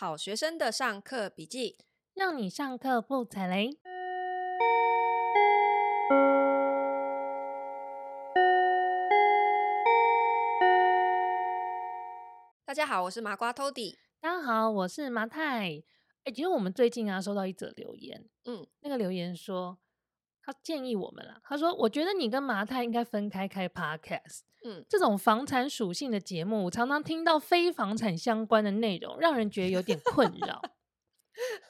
好学生的上课笔记，让你上课不踩雷。大家好，我是麻瓜 Tody。大家好，我是麻太。哎，其实我们最近啊收到一则留言，嗯，那个留言说他建议我们啦，他说我觉得你跟麻太应该分开开 Podcast。嗯，这种房产属性的节目，常常听到非房产相关的内容，让人觉得有点困扰。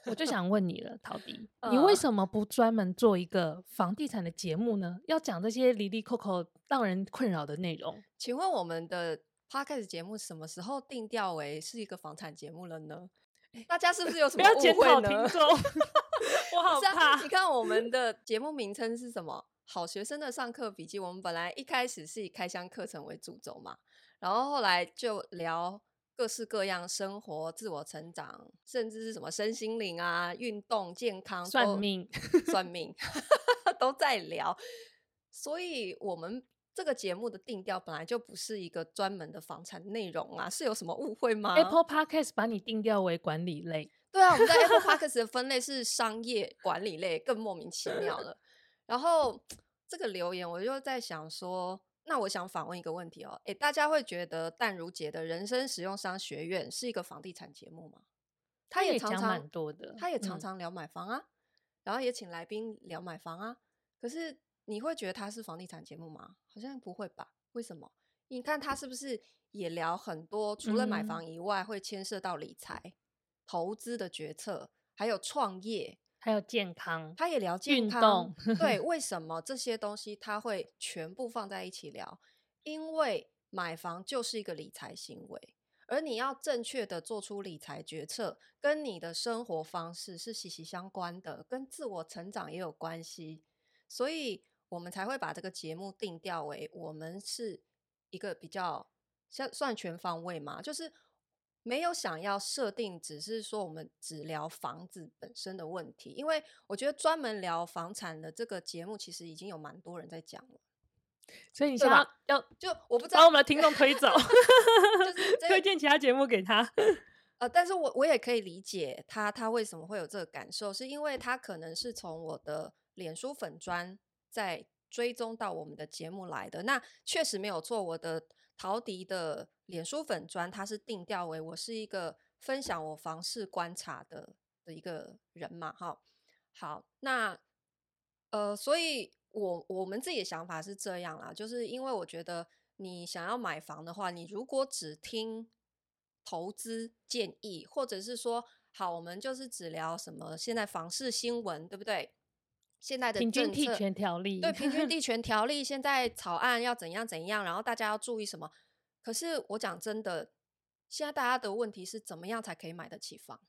我就想问你了，陶迪，呃、你为什么不专门做一个房地产的节目呢？要讲这些离离扣扣让人困扰的内容？请问我们的 Podcast 节目什么时候定调为是一个房产节目了呢？大家是不是有 什么误会呢？听众，我 好怕。啊、你看我们的节目名称是什么？好学生的上课笔记，我们本来一开始是以开箱课程为主轴嘛，然后后来就聊各式各样生活、自我成长，甚至是什么身心灵啊、运动、健康、算命、算命都在聊。所以，我们这个节目的定调本来就不是一个专门的房产内容啊，是有什么误会吗？Apple Podcast 把你定调为管理类，对啊，我们在 Apple Podcast 的分类是商业管理类，更莫名其妙了。然后这个留言，我就在想说，那我想反问一个问题哦，诶，大家会觉得淡如姐的人生实用商学院是一个房地产节目吗？他也常常蛮多的，他也常常聊买房啊，嗯、然后也请来宾聊买房啊。可是你会觉得他是房地产节目吗？好像不会吧？为什么？你看他是不是也聊很多？除了买房以外，会牵涉到理财、嗯、投资的决策，还有创业。还有健康，他也聊健康，对，为什么这些东西他会全部放在一起聊？因为买房就是一个理财行为，而你要正确的做出理财决策，跟你的生活方式是息息相关的，跟自我成长也有关系，所以我们才会把这个节目定调为我们是一个比较像算全方位嘛，就是。没有想要设定，只是说我们只聊房子本身的问题，因为我觉得专门聊房产的这个节目，其实已经有蛮多人在讲了。所以你想要吧要就我不知道把我们的听众推走，就是 推荐其他节目给他。呃，但是我我也可以理解他他为什么会有这个感受，是因为他可能是从我的脸书粉专在追踪到我们的节目来的。那确实没有错，我的。陶迪的脸书粉砖，他是定调为我是一个分享我房事观察的的一个人嘛，哈，好，那呃，所以我我们自己的想法是这样啦，就是因为我觉得你想要买房的话，你如果只听投资建议，或者是说，好，我们就是只聊什么现在房市新闻，对不对？现在的平均地权条例，对，平均地 权条例现在草案要怎样怎样，然后大家要注意什么？可是我讲真的，现在大家的问题是怎么样才可以买得起房？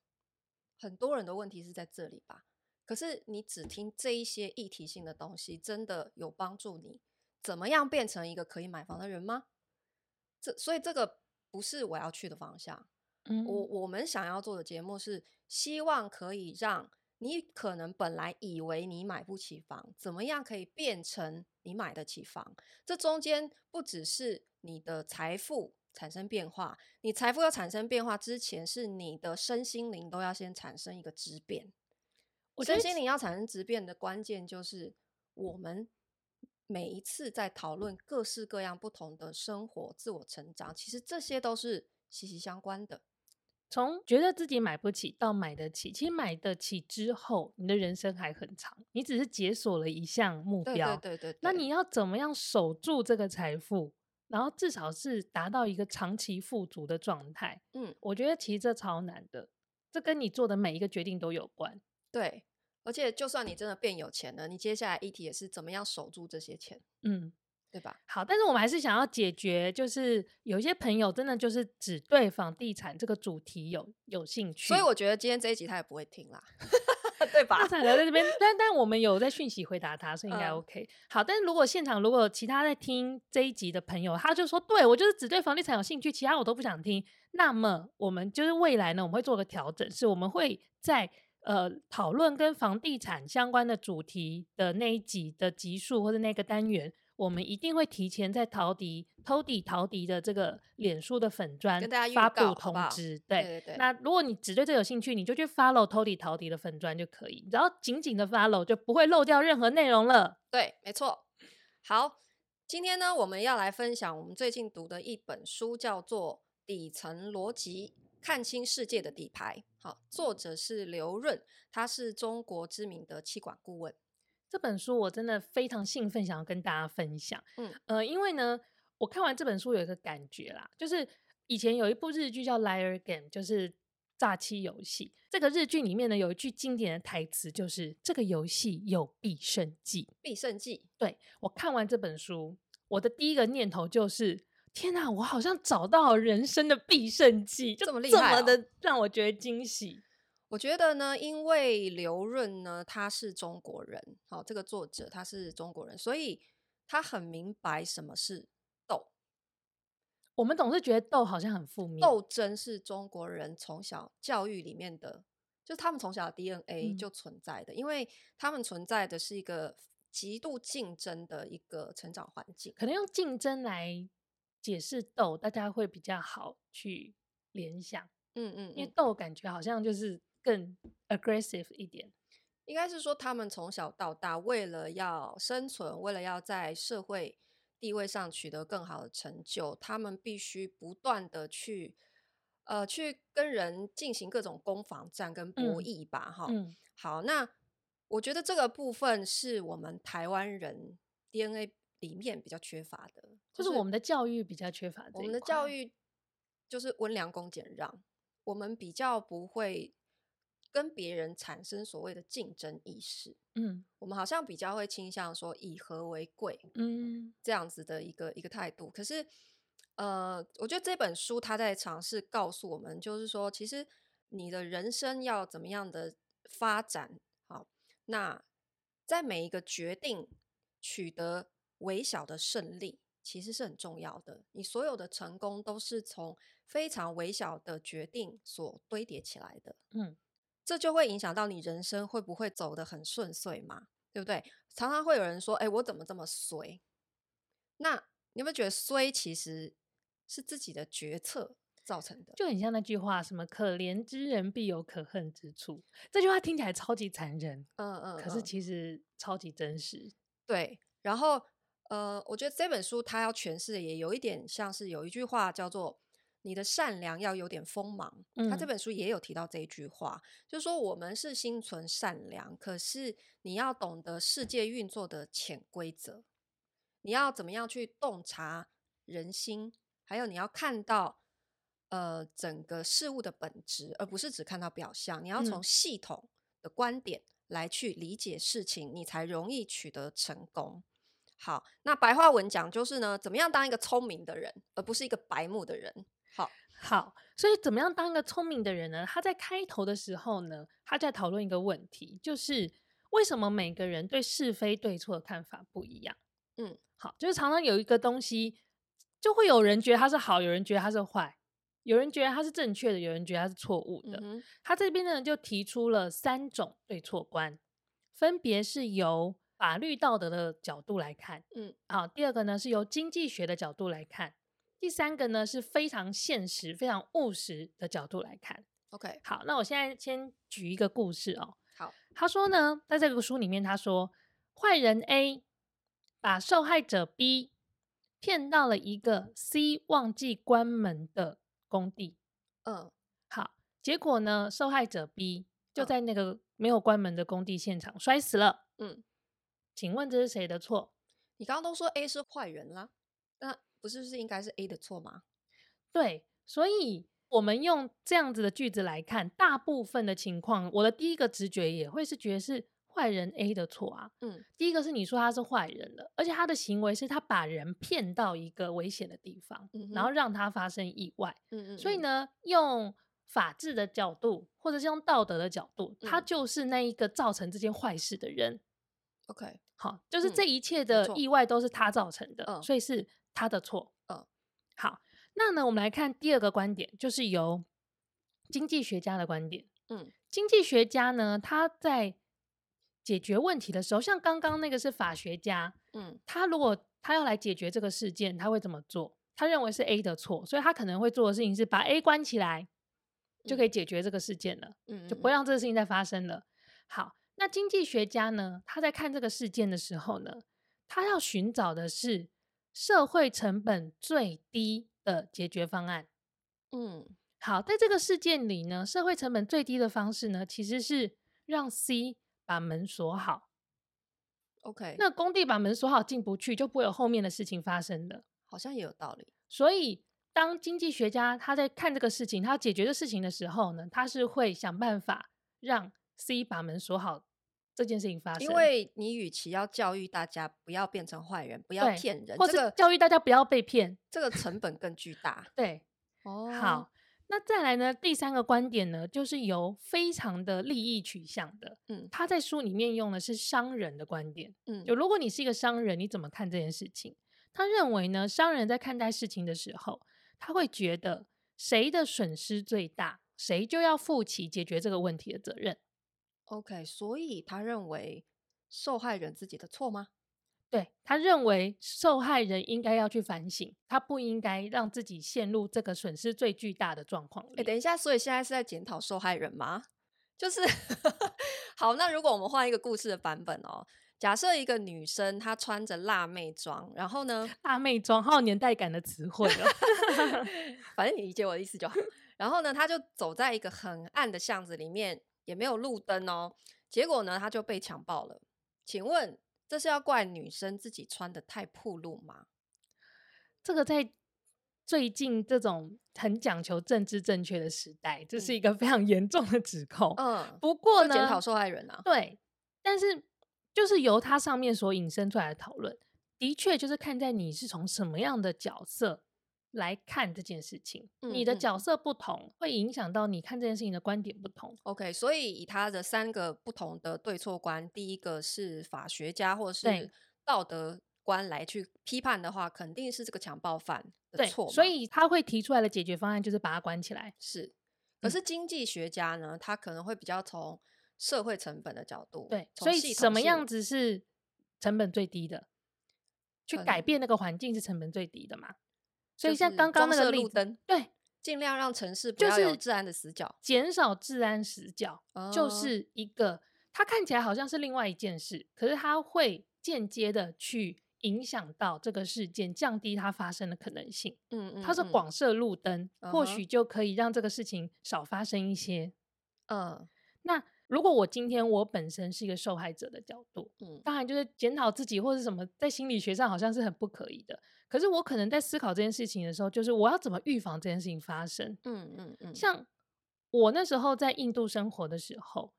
很多人的问题是在这里吧？可是你只听这一些议题性的东西，真的有帮助你怎么样变成一个可以买房的人吗？这所以这个不是我要去的方向。嗯，我我们想要做的节目是希望可以让。你可能本来以为你买不起房，怎么样可以变成你买得起房？这中间不只是你的财富产生变化，你财富要产生变化之前，是你的身心灵都要先产生一个质变。我身心灵要产生质变的关键，就是我们每一次在讨论各式各样不同的生活、自我成长，其实这些都是息息相关的。从觉得自己买不起到买得起，其实买得起之后，你的人生还很长。你只是解锁了一项目标，对对对对对。那你要怎么样守住这个财富，然后至少是达到一个长期富足的状态？嗯，我觉得其实这超难的，这跟你做的每一个决定都有关。对，而且就算你真的变有钱了，你接下来议题也是怎么样守住这些钱？嗯。对吧？好，但是我们还是想要解决，就是有一些朋友真的就是只对房地产这个主题有有兴趣，所以我觉得今天这一集他也不会听啦，对吧？他在这边，但但我们有在讯息回答他，所以应该 OK。嗯、好，但是如果现场如果其他在听这一集的朋友，他就说，对，我就是只对房地产有兴趣，其他我都不想听，那么我们就是未来呢，我们会做个调整，是我们会在呃讨论跟房地产相关的主题的那一集的集数或者那个单元。我们一定会提前在陶迪、偷底陶迪的这个脸书的粉专跟大家发布通知。好好对，对对对。那如果你只对这有兴趣，你就去 follow 偷底陶迪的粉专就可以，然后紧紧的 follow，就不会漏掉任何内容了。对，没错。好，今天呢，我们要来分享我们最近读的一本书，叫做《底层逻辑：看清世界的底牌》。好，作者是刘润，他是中国知名的气管顾问。这本书我真的非常兴奋，想要跟大家分享。嗯，呃，因为呢，我看完这本书有一个感觉啦，就是以前有一部日剧叫《Liar Game》，就是诈欺游戏。这个日剧里面呢，有一句经典的台词，就是“这个游戏有必胜技”。必胜技。对，我看完这本书，我的第一个念头就是：天哪，我好像找到人生的必胜技，就这么厉害，这么的让我觉得惊喜。我觉得呢，因为刘润呢，他是中国人，好，这个作者他是中国人，所以他很明白什么是斗。我们总是觉得斗好像很负面，斗争是中国人从小教育里面的，就是他们从小的 DNA 就存在的，嗯，因为他们存在的是一个极度竞争的一个成长环境，可能用竞争来解释斗，大家会比较好去联想。嗯，嗯嗯，因为斗感觉好像就是。更 aggressive 一点，应该是说他们从小到大，为了要生存，为了要在社会地位上取得更好的成就，他们必须不断的去，呃，去跟人进行各种攻防战跟博弈吧，哈、嗯。好，那我觉得这个部分是我们台湾人 DNA 里面比较缺乏的，就是我们的教育比较缺乏。我们的教育就是温良恭俭让，我们比较不会。跟别人产生所谓的竞争意识，嗯，我们好像比较会倾向说以和为贵，嗯，这样子的一个一个态度。可是，呃，我觉得这本书他在尝试告诉我们，就是说，其实你的人生要怎么样的发展，好，那在每一个决定取得微小的胜利，其实是很重要的。你所有的成功都是从非常微小的决定所堆叠起来的，嗯。这就会影响到你人生会不会走得很顺遂嘛？对不对？常常会有人说：“哎，我怎么这么衰？”那你有没有觉得衰其实是自己的决策造成的？就很像那句话：“什么可怜之人必有可恨之处。”这句话听起来超级残忍，嗯嗯，可是其实超级真实。对，然后呃，我觉得这本书它要诠释的也有一点像是有一句话叫做。你的善良要有点锋芒，他这本书也有提到这一句话，嗯、就是说我们是心存善良，可是你要懂得世界运作的潜规则，你要怎么样去洞察人心，还有你要看到呃整个事物的本质，而不是只看到表象。你要从系统的观点来去理解事情，你才容易取得成功。好，那白话文讲就是呢，怎么样当一个聪明的人，而不是一个白目的人。好好，所以怎么样当一个聪明的人呢？他在开头的时候呢，他在讨论一个问题，就是为什么每个人对是非对错的看法不一样？嗯，好，就是常常有一个东西，就会有人觉得它是好，有人觉得它是坏，有人觉得它是正确的，有人觉得它是错误的。嗯，他这边呢就提出了三种对错观，分别是由法律道德的角度来看，嗯，好，第二个呢是由经济学的角度来看。第三个呢是非常现实、非常务实的角度来看。OK，好，那我现在先举一个故事哦。好，他说呢，在这个书里面，他说坏人 A 把受害者 B 骗到了一个 C 忘记关门的工地。嗯，好，结果呢，受害者 B 就在那个没有关门的工地现场摔死了。嗯，请问这是谁的错？你刚刚都说 A 是坏人啦，那。不是，是应该是 A 的错吗？对，所以我们用这样子的句子来看，大部分的情况，我的第一个直觉也会是觉得是坏人 A 的错啊。嗯，第一个是你说他是坏人了，而且他的行为是他把人骗到一个危险的地方，嗯、然后让他发生意外。嗯，嗯嗯。所以呢，用法治的角度，或者是用道德的角度，嗯、他就是那一个造成这件坏事的人。OK，好，就是这一切的意外都是他造成的，嗯、所以是。他的错，嗯，好，那呢，我们来看第二个观点，就是由经济学家的观点，嗯，经济学家呢，他在解决问题的时候，像刚刚那个是法学家，嗯，他如果他要来解决这个事件，他会怎么做？他认为是 A 的错，所以他可能会做的事情是把 A 关起来，就可以解决这个事件了，嗯，就不会让这个事情再发生了。好，那经济学家呢？他在看这个事件的时候呢，他要寻找的是社会成本最低的解决方案。嗯，好，在这个事件里呢，社会成本最低的方式呢，其实是让 C 把门锁好。OK，那工地把门锁好进不去，就不会有后面的事情发生的。好像也有道理。所以，当经济学家他在看这个事情，他要解决的事情的时候呢，他是会想办法让 C 把门锁好这件事情发生。因为你与其要教育大家不要变成坏人，不要骗人，或者教育大家不要被骗，这个成本更巨大。对，哦，好。那再来呢？第三个观点呢，就是由非常的利益取向的，嗯，他在书里面用的是商人的观点，嗯，就如果你是一个商人，你怎么看这件事情？他认为呢，商人在看待事情的时候，他会觉得谁的损失最大，谁就要负起解决这个问题的责任。OK，所以他认为受害人自己的错吗？对，他认为受害人应该要去反省，他不应该让自己陷入这个损失最巨大的状况里。欸，等一下，所以现在是在检讨受害人吗？就是 好，那如果我们换一个故事的版本哦，假设一个女生她穿着辣妹装，然后呢，辣妹装好有年代感的词汇了，反正你理解我的意思就好。然后呢，她就走在一个很暗的巷子里面，也没有路灯哦，结果呢，他就被强暴了。请问？这是要怪女生自己穿的太暴露吗？这个在最近这种很讲求政治正确的时代，这是一个非常严重的指控。嗯，不过呢，检讨受害人啊，对，但是就是由他上面所引申出来的讨论，的确就是看在你是从什么样的角色。来看这件事情，嗯、你的角色不同，嗯、会影响到你看这件事情的观点不同。OK，所以以他的三个不同的对错观，第一个是法学家或是道德观来去批判的话，肯定是这个强暴犯的错。所以他会提出来的解决方案就是把他关起来。是，可是经济学家呢，嗯、他可能会比较从社会成本的角度，对，所以什么样子是成本最低的？去改变那个环境是成本最低的嘛？所以像刚刚那个路灯，对，尽量让城市不要有治安的死角，减少治安死角，哦、就是一个它看起来好像是另外一件事，可是它会间接的去影响到这个事件，降低它发生的可能性。嗯，嗯，嗯，它是广设路灯，嗯、或许就可以让这个事情少发生一些。嗯，那。如果我今天我本身是一个受害者的角度，嗯，当然就是检讨自己或者什么，在心理学上好像是很不可以的。可是我可能在思考这件事情的时候，就是我要怎么预防这件事情发生？嗯嗯嗯。像我那时候在印度生活的时候，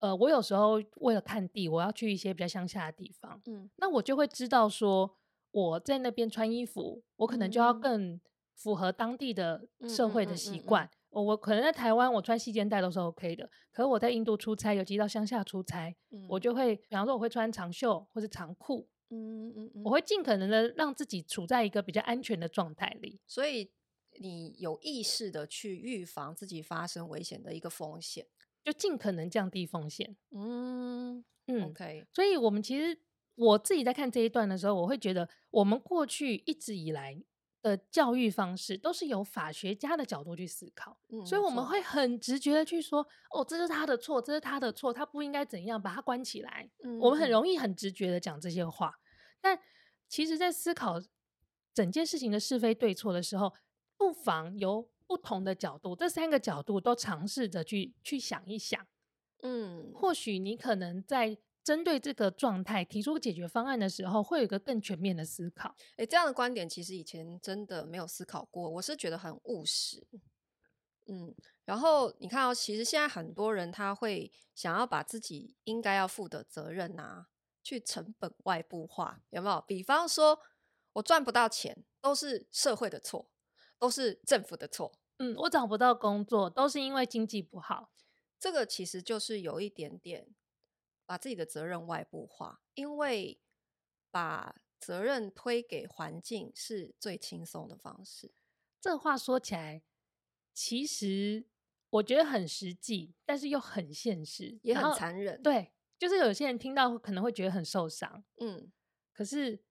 呃，我有时候为了看地，我要去一些比较乡下的地方，嗯，那我就会知道说我在那边穿衣服，我可能就要更符合当地的社会的习惯。我我可能在台湾，我穿细肩带都是 OK 的。可是我在印度出差，尤其到乡下出差，嗯、我就会，比方说我会穿长袖或是长裤，嗯嗯嗯，我会尽可能的让自己处在一个比较安全的状态里。所以你有意识的去预防自己发生危险的一个风险，就尽可能降低风险。嗯嗯，OK。所以我们其实我自己在看这一段的时候，我会觉得我们过去一直以来。的教育方式都是由法学家的角度去思考，嗯、所以我们会很直觉的去说，哦，这是他的错，这是他的错，他不应该怎样把他关起来。嗯、我们很容易很直觉的讲这些话，但其实，在思考整件事情的是非对错的时候，不妨由不同的角度，这三个角度都尝试着去去想一想。嗯，或许你可能在。针对这个状态提出解决方案的时候，会有一个更全面的思考。诶，这样的观点其实以前真的没有思考过。我是觉得很务实，嗯。然后你看哦，其实现在很多人他会想要把自己应该要负的责任啊，去成本外部化，有没有？比方说我赚不到钱，都是社会的错，都是政府的错。嗯，我找不到工作，都是因为经济不好。这个其实就是有一点点。把自己的责任外部化，因为把责任推给环境是最轻松的方式。这话说起来，其实我觉得很实际，但是又很现实，也很残忍。对，就是有些人听到可能会觉得很受伤。嗯，可是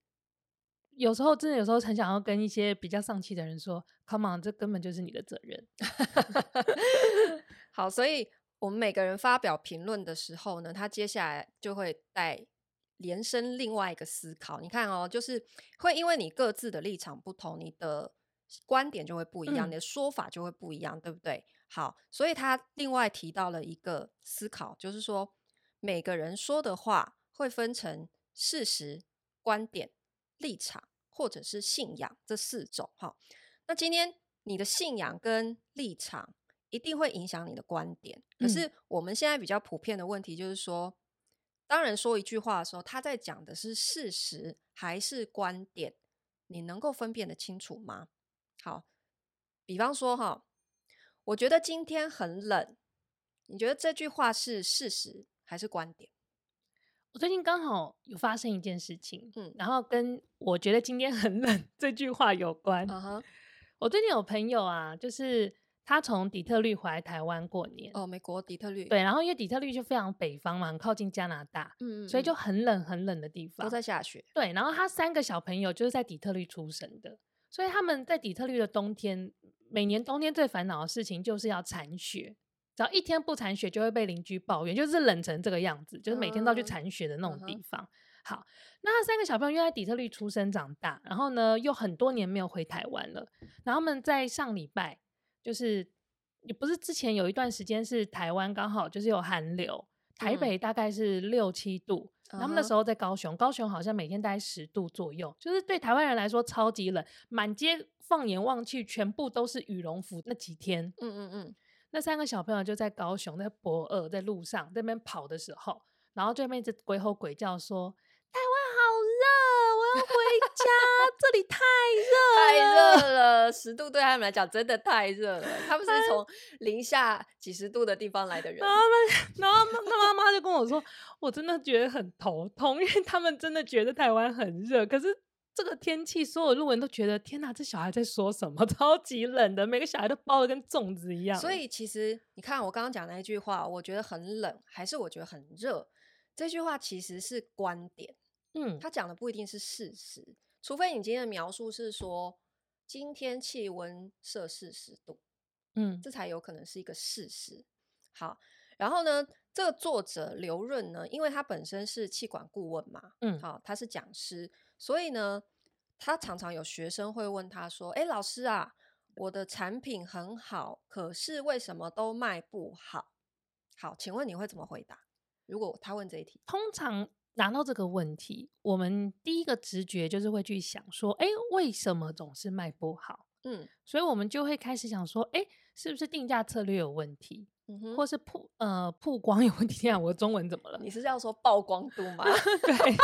有时候真的有时候很想要跟一些比较丧气的人说：“Come on，这根本就是你的责任。” 好，所以我们每个人发表评论的时候呢，他接下来就会带延伸另外一个思考。你看哦，就是会因为你各自的立场不同，你的观点就会不一样，嗯、你的说法就会不一样，对不对？好，所以他另外提到了一个思考，就是说每个人说的话会分成事实、观点、立场或者是信仰这四种。哈，那今天你的信仰跟立场一定会影响你的观点。可是我们现在比较普遍的问题就是说，当人说一句话的时候，他在讲的是事实还是观点？你能够分辨得清楚吗？好，比方说哈。我觉得今天很冷，你觉得这句话是事实还是观点？我最近刚好有发生一件事情，嗯，然后跟我觉得今天很冷 这句话有关。Uh -huh. 我最近有朋友啊，就是他从底特律回来台湾过年。哦，美国底特律。对，然后因为底特律就非常北方嘛，很靠近加拿大，嗯，所以就很冷很冷的地方，都在下雪。对，然后他三个小朋友就是在底特律出生的，所以他们在底特律的冬天。每年冬天最烦恼的事情就是要铲雪，只要一天不铲雪，就会被邻居抱怨，就是冷成这个样子，就是每天都要去铲雪的那种地方。Uh. 好，那他三个小朋友又在底特律出生长大，然后呢又很多年没有回台湾了。然后他们在上礼拜，就是也不是之前有一段时间是台湾刚好就是有寒流，台北大概是六七度。嗯他们那时候在高雄，高雄好像每天大概十度左右，就是对台湾人来说超级冷，满街放眼望去全部都是羽绒服。那几天，嗯嗯嗯，那三个小朋友就在高雄，在博尔，在路上在那边跑的时候，然后对面一直鬼吼鬼叫说：“台湾回家，这里太热，太热了，十度对他们来讲真的太热了。他们是从零下几十度的地方来的人。”然后然后他妈妈就跟我说。我真的觉得很头痛，因为他们真的觉得台湾很热，可是这个天气，所有路人都觉得天哪，这小孩在说什么？超级冷的，每个小孩都包的跟粽子一样。所以其实你看，我刚刚讲那一句话，我觉得很冷，还是我觉得很热？这句话其实是观点，嗯，他讲的不一定是事实，除非你今天的描述是说今天气温摄氏十度，嗯，这才有可能是一个事实。好，然后呢？这个作者刘润呢，因为他本身是气管顾问嘛，嗯，好，他是讲师，所以呢，他常常有学生会问他说：“哎，老师啊，我的产品很好，可是为什么都卖不好？”好，请问你会怎么回答？如果他问这一题，通常拿到这个问题，我们第一个直觉就是会去想说：“哎，为什么总是卖不好？”嗯，所以我们就会开始想说：“哎，是不是定价策略有问题？”嗯、或是曝呃曝光有问题，这样我的中文怎么了？你是要说曝光度吗？对，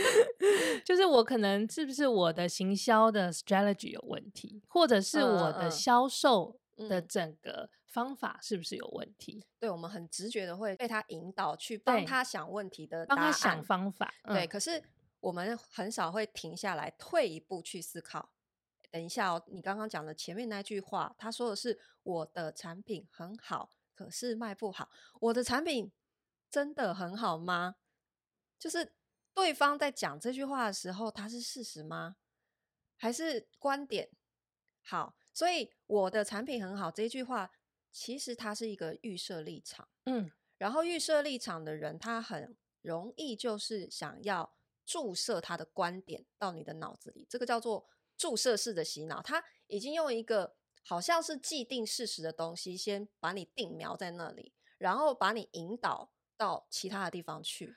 就是我可能是不是我的行销的 strategy 有问题，或者是我的销售的整个方法是不是有问题？嗯、对，我们很直觉的会被他引导去帮他想问题的答案，帮他想方法。嗯、对，可是我们很少会停下来退一步去思考。等一下哦，你刚刚讲的前面那句话，他说的是我的产品很好。可是卖不好，我的产品真的很好吗？就是对方在讲这句话的时候，他是事实吗？还是观点？好，所以我的产品很好这句话，其实他是一个预设立场。嗯，然后预设立场的人，他很容易就是想要注射他的观点到你的脑子里，这个叫做注射式的洗脑。他已经用一个。好像是既定事实的东西，先把你定苗在那里，然后把你引导到其他的地方去，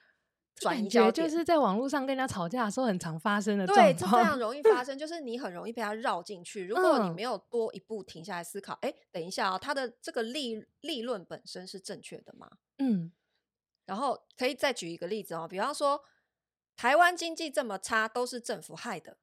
转移焦点。就是在网络上跟人家吵架的时候很常发生的，对，这非常容易发生，就是你很容易被他绕进去。如果你没有多一步停下来思考，哎、嗯，等一下啊、哦，他的这个立立论本身是正确的吗？嗯，然后可以再举一个例子哦，比方说台湾经济这么差，都是政府害的。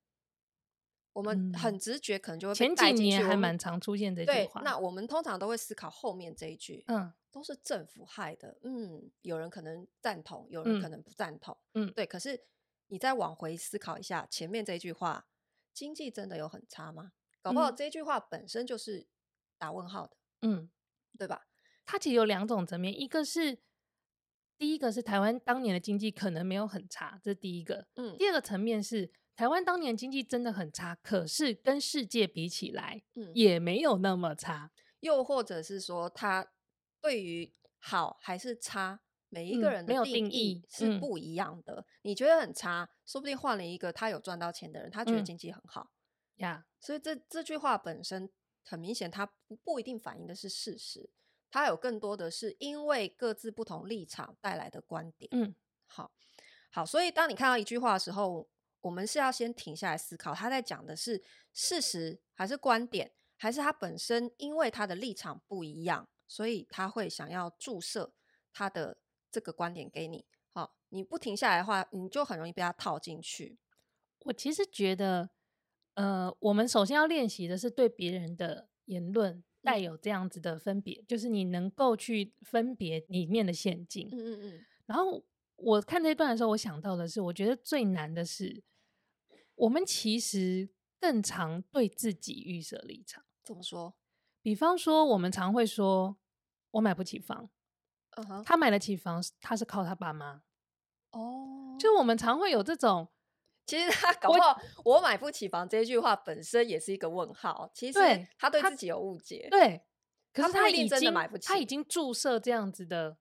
我们很直觉，可能就会。前几年还蛮常出现这句话。对，那我们通常都会思考后面这一句，嗯，都是政府害的。嗯，有人可能赞同，有人可能不赞同。嗯，对。可是你再往回思考一下，前面这句话，经济真的有很差吗？搞不好这句话本身就是打问号的。嗯，对吧？它其实有两种层面，一个是第一个是台湾当年的经济可能没有很差，这是第一个。嗯，第二个层面是。台湾当年经济真的很差，可是跟世界比起来，嗯，也没有那么差。又或者是说，他对于好还是差，每一个人的定义是不一样的。嗯、你觉得很差，说不定换了一个他有赚到钱的人，他觉得经济很好呀。所以这这句话本身很明显，它不不一定反映的是事实，它有更多的是因为各自不同立场带来的观点。嗯，好，好，所以当你看到一句话的时候，我们是要先停下来思考，他在讲的是事实还是观点？还是他本身因为他的立场不一样，所以他会想要注射他的这个观点给你。好，你不停下来的话，你就很容易被他套进去。我其实觉得，呃，我们首先要练习的是对别人的言论带有这样子的分别，嗯、就是你能够去分别里面的陷阱。嗯嗯嗯。然后我看这一段的时候，我想到的是，我觉得最难的是，我们其实更常对自己预设立场。怎么说？比方说，我们常会说，我买不起房。Uh. 他买得起房，他是靠他爸妈。哦、oh.，就我们常会有这种，其实他搞不好我，我买不起房这句话本身也是一个问号。其实他对自己有误解。对，可是他已经他真的买不起，他已经注射这样子的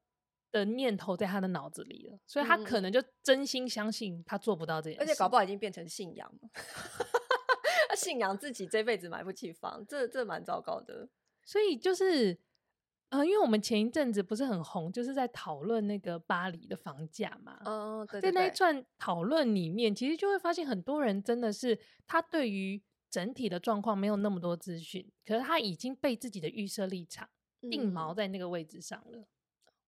的念头在他的脑子里了，所以他可能就真心相信他做不到这件事，而且搞不好已经变成信仰了。信仰自己这辈子买不起房，这这蛮糟糕的。所以就是，呃，因为我们前一阵子不是很红，就是在讨论那个巴黎的房价嘛。嗯，对对对。在那一串讨论里面，其实就会发现很多人真的是他对于整体的状况没有那么多资讯，可是他已经被自己的预设立场定锚在那个位置上了。嗯。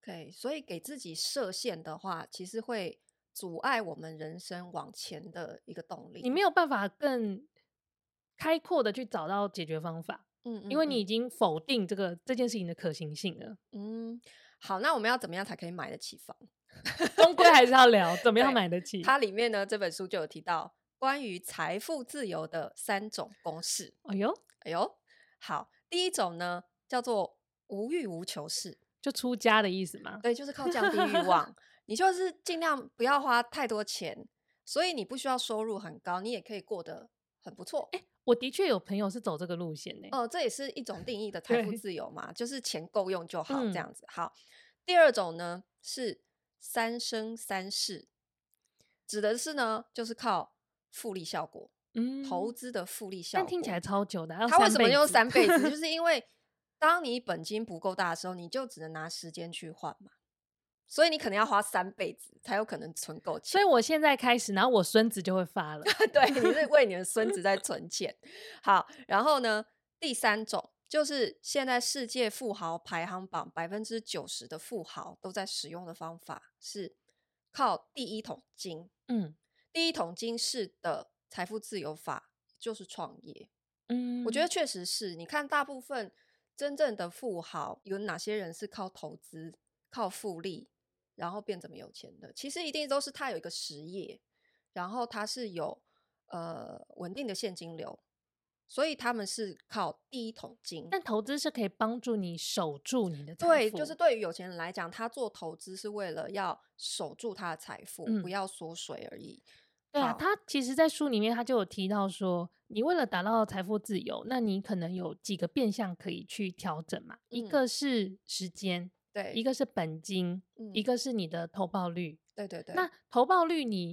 OK，所以给自己设限的话，其实会阻碍我们人生往前的一个动力。你没有办法更。开阔的去找到解决方法，嗯，因为你已经否定这个这件事情的可行性了，嗯，好，那我们要怎么样才可以买得起房？终归还是要聊怎么样买得起。它里面呢，这本书就有提到关于财富自由的三种公式。哎呦，哎呦，好，第一种呢叫做无欲无求式，就出家的意思嘛？对，就是靠降低欲望，你就是尽量不要花太多钱，所以你不需要收入很高，你也可以过得很不错。欸我的确有朋友是走这个路线呢。哦，这也是一种定义的 财富自由嘛，就是钱够用就好，这样子。好，第二种呢是三生三世，指的是呢就是靠复利效果，嗯，投资的复利效果。但听起来超久的，他为什么用三辈子？就是 因为当你本金不够大的时候，你就只能拿时间去换嘛。所以你可能要花三辈子才有可能存够钱。所以我现在开始，然后我孙子就会发了。对，你是为你的 孙子在存钱。好，然后呢，第三种就是现在世界富豪排行榜百分之九十的富豪都在使用的方法是靠第一桶金。嗯，第一桶金式的财富自由法就是创业。嗯，我觉得确实是。你看，大部分真正的富豪有哪些人是靠投资、靠复利？然后变这么有钱的，其实一定都是他有一个实业，然后他是有呃稳定的现金流，所以他们是靠第一桶金。但投资是可以帮助你守住你的财富。对，就是对于有钱人来讲，他做投资是为了要守住他的财富，嗯、不要缩水而已。对啊，他其实，在书里面他就有提到说，你为了达到财富自由，那你可能有几个变相可以去调整嘛、嗯。一个是时间。对，一个是本金，嗯，一个是你的投报率。对对对。那投报率你，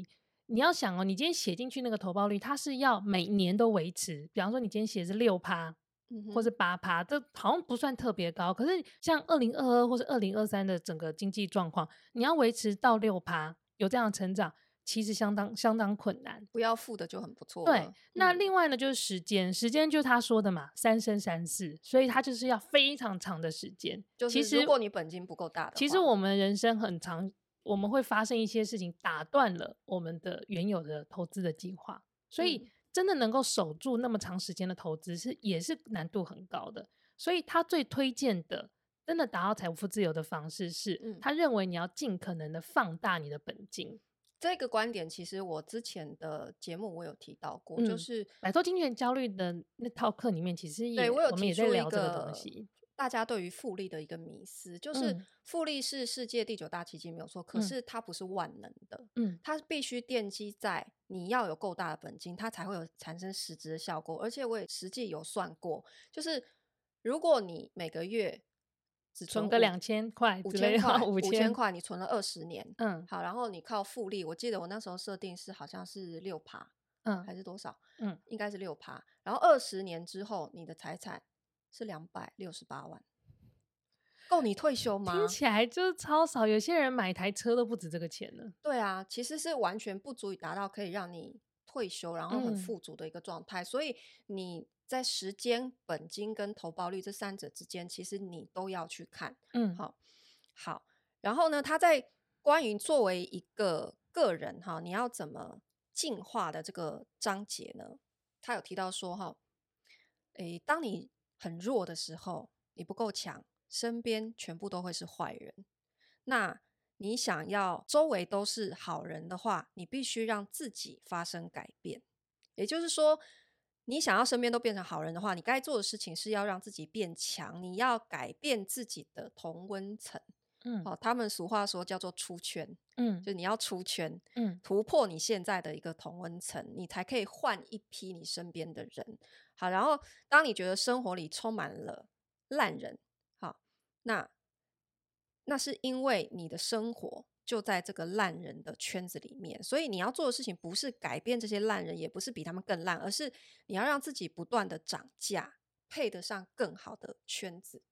你你要想哦，你今天写进去那个投报率，它是要每年都维持。比方说，你今天写是六趴，嗯，或是八趴，这好像不算特别高。可是像二零二二或是二零二三的整个经济状况，你要维持到六趴，有这样的成长。其实相当相当困难，不要负的就很不错。对，那另外呢，就是时间，时间就是他说的嘛，三生三世，所以他就是要非常长的时间。就是如果你本金不够大的，其实我们人生很长，我们会发生一些事情，打断了我们的原有的投资的计划。所以真的能够守住那么长时间的投资，是也是难度很高的。所以他最推荐的，真的达到财富自由的方式是，他认为你要尽可能的放大你的本金。这个观点其实我之前的节目我有提到过，嗯、就是摆脱金钱焦虑的那套课里面，其实也对我有提出一个大家对于复利的一个迷思，就是复利是世界第九大奇迹没有错，可是它不是万能的，嗯，它必须奠基在你要有够大的本金，它才会有产生实质的效果。而且我也实际有算过，就是如果你每个月只存，存个两千块、五千块、五千块，你存了二十年，嗯，好，然后你靠复利，我记得我那时候设定是好像是六趴。嗯，还是多少？嗯，应该是六趴。然后二十年之后，你的财产是两百六十八万，够你退休吗？听起来就是超少。有些人买台车都不止这个钱呢。对啊，其实是完全不足以达到可以让你退休，然后很富足的一个状态。嗯。所以你在时间、本金跟投报率这三者之间，其实你都要去看。嗯，好，好。然后呢，他在关于作为一个个人哈，你要怎么？进化的这个章节呢，他有提到说哈，诶，当你很弱的时候，你不够强，身边全部都会是坏人。那你想要周围都是好人的话，你必须让自己发生改变。也就是说，你想要身边都变成好人的话，你该做的事情是要让自己变强，你要改变自己的同温层。嗯，哦，他们俗话说叫做出圈，嗯，就你要出圈，嗯，突破你现在的一个同温层，你才可以换一批你身边的人。好，然后当你觉得生活里充满了烂人，好，那那是因为你的生活就在这个烂人的圈子里面，所以你要做的事情不是改变这些烂人，也不是比他们更烂，而是你要让自己不断的涨价，配得上更好的圈子。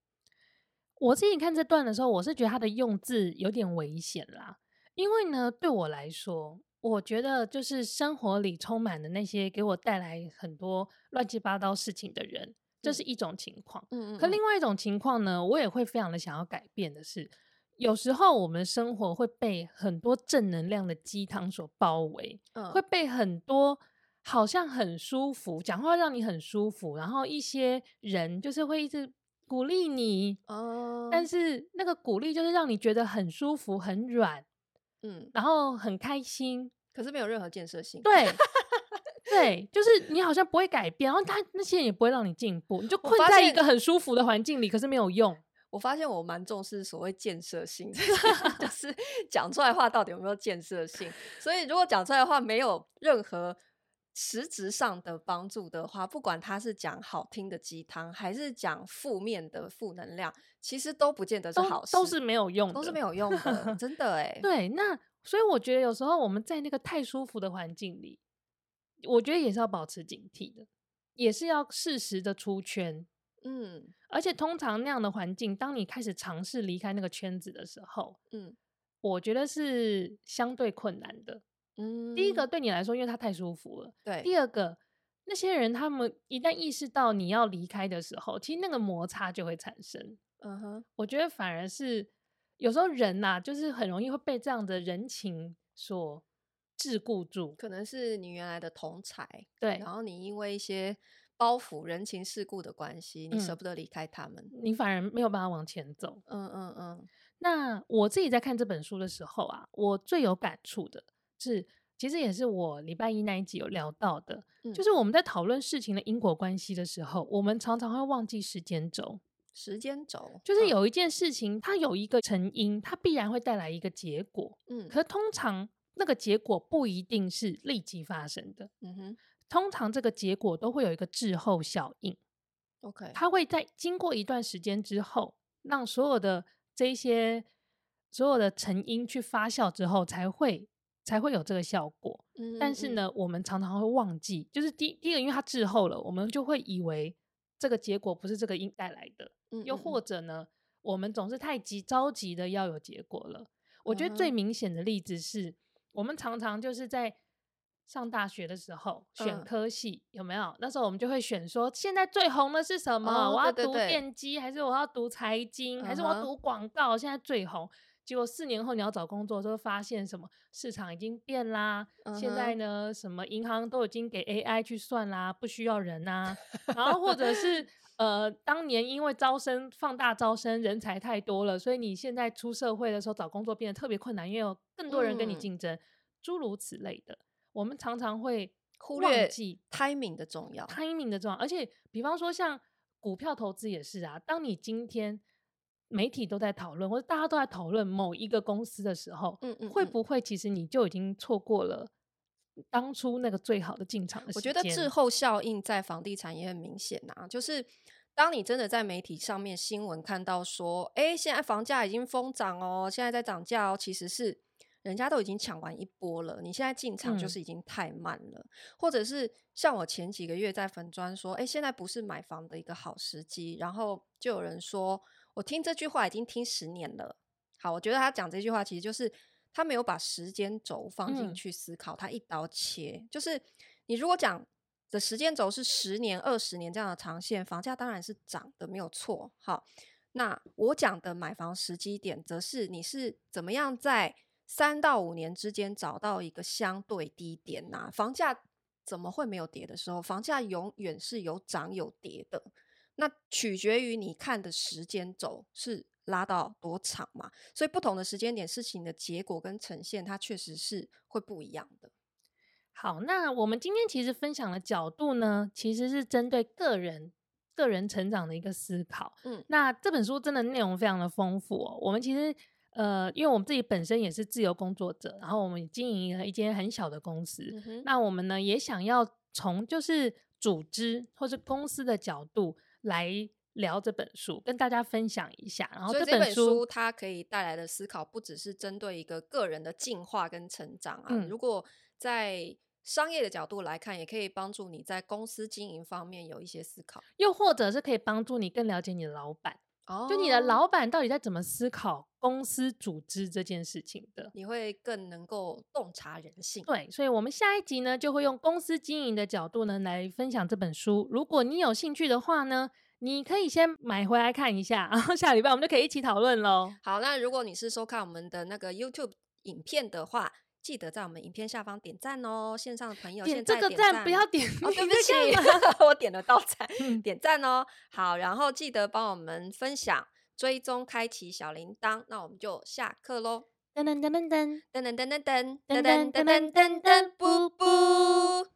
我自己看这段的时候，我是觉得他的用字有点危险啦。因为呢，对我来说，我觉得就是生活里充满了那些给我带来很多乱七八糟事情的人，这是一种情况。嗯嗯。可另外一种情况呢，我也会非常的想要改变的是，有时候我们生活会被很多正能量的鸡汤所包围，嗯，会被很多好像很舒服，讲话让你很舒服，然后一些人就是会一直。鼓励你哦，但是那个鼓励就是让你觉得很舒服、很软，嗯，然后很开心，可是没有任何建设性。对，对，就是你好像不会改变，然后他那些人也不会让你进步，你就困在一个很舒服的环境里，可是没有用。我发现我蛮重视所谓建设性，就是讲出来话到底有没有建设性。所以如果讲出来的话没有任何。实质上的帮助的话，不管他是讲好听的鸡汤，还是讲负面的负能量，其实都不见得是好事，都，都是没有用的，都是没有用的，真的 哎。对，那所以我觉得有时候我们在那个太舒服的环境里，我觉得也是要保持警惕的，也是要适时的出圈。嗯，而且通常那样的环境，当你开始尝试离开那个圈子的时候，嗯，我觉得是相对困难的。嗯，第一个对你来说，因为他太舒服了。对，第二个，那些人他们一旦意识到你要离开的时候，其实那个摩擦就会产生。嗯哼，我觉得反而是有时候人呐、啊，就是很容易会被这样的人情所桎梏住。可能是你原来的同才，对，然后你因为一些包袱、人情世故的关系，你舍不得离开他们，你反而没有办法往前走。嗯嗯嗯。那我自己在看这本书的时候啊，我最有感触的。是，其实也是我礼拜一那一集有聊到的，嗯、就是我们在讨论事情的因果关系的时候，我们常常会忘记时间轴。时间轴就是有一件事情，嗯、它有一个成因，它必然会带来一个结果。嗯，可通常那个结果不一定是立即发生的。嗯哼，通常这个结果都会有一个滞后效应。OK，它会在经过一段时间之后，让所有的这些所有的成因去发酵之后，才会。才会有这个效果，嗯嗯，但是呢，我们常常会忘记，就是第第一个，因为它滞后了，我们就会以为这个结果不是这个因带来的，嗯，又或者呢，我们总是太急着急的要有结果了。我觉得最明显的例子是，我们常常就是在上大学的时候选科系，嗯、有没有？那时候我们就会选说，现在最红的是什么？哦、我要读电机，还是我要读财经，还是我要读广告？现在最红。结果四年后你要找工作，就会发现什么市场已经变啦。Uh. 现在呢，什么银行都已经给 AI 去算啦，不需要人啊。然后或者是呃，当年因为招生放大招生，人才太多了，所以你现在出社会的时候找工作变得特别困难，因为有更多人跟你竞争，诸、嗯、如此类的。我们常常会忽略 timing 的重要，timing 的重要。而且，比方说像股票投资也是啊。当你今天媒体都在讨论，或者大家都在讨论某一个公司的时候，嗯，嗯嗯，会不会其实你就已经错过了当初那个最好的进场的？我觉得滞后效应在房地产也很明显呐、啊，就是当你真的在媒体上面新闻看到说，哎、欸，现在房价已经疯涨哦，现在在涨价哦，其实是。人家都已经抢完一波了，你现在进场就是已经太慢了，嗯、或者是像我前几个月在粉砖说，哎，现在不是买房的一个好时机，然后就有人说我听这句话已经听十年了。好，我觉得他讲这句话其实就是他没有把时间轴放进去思考，嗯、他一刀切，就是你如果讲的时间轴是十年、二十年这样的长线，房价当然是涨的没有错。好，那我讲的买房时机点，则是你是怎么样在。三到五年之间找到一个相对低点呐、啊，房价怎么会没有跌的时候？房价永远是有涨有跌的，那取决于你看的时间轴是拉到多长嘛。所以不同的时间点，事情的结果跟呈现，它确实是会不一样的。好，那我们今天其实分享的角度呢，其实是针对个人个人成长的一个思考。嗯，那这本书真的内容非常的丰富哦。我们其实。呃，因为我们自己本身也是自由工作者，然后我们经营了一间很小的公司，嗯、那我们呢也想要从就是组织或是公司的角度来聊这本书，跟大家分享一下。然后这本书，它可以带来的思考，不只是针对一个个人的进化跟成长啊。嗯、如果在商业的角度来看，也可以帮助你在公司经营方面有一些思考，又或者是可以帮助你更了解你的老板。就你的老板到底在怎么思考公司组织这件事情的，你会更能够洞察人性。对，所以我们下一集呢，就会用公司经营的角度呢来分享这本书。如果你有兴趣的话呢，你可以先买回来看一下，然后下礼拜我们就可以一起讨论喽。好，那如果你是收看我们的那个 YouTube 影片的话。记得在我们影片下方点赞哦，线上的朋友点这个赞不要点，哦，对不起，我点了倒赞，嗯、点赞哦。好，然后记得帮我们分享、追踪、开启小铃铛，那我们就下课喽。噔噔噔噔噔噔噔噔噔噔噔噔噔噔噔，噔，噔，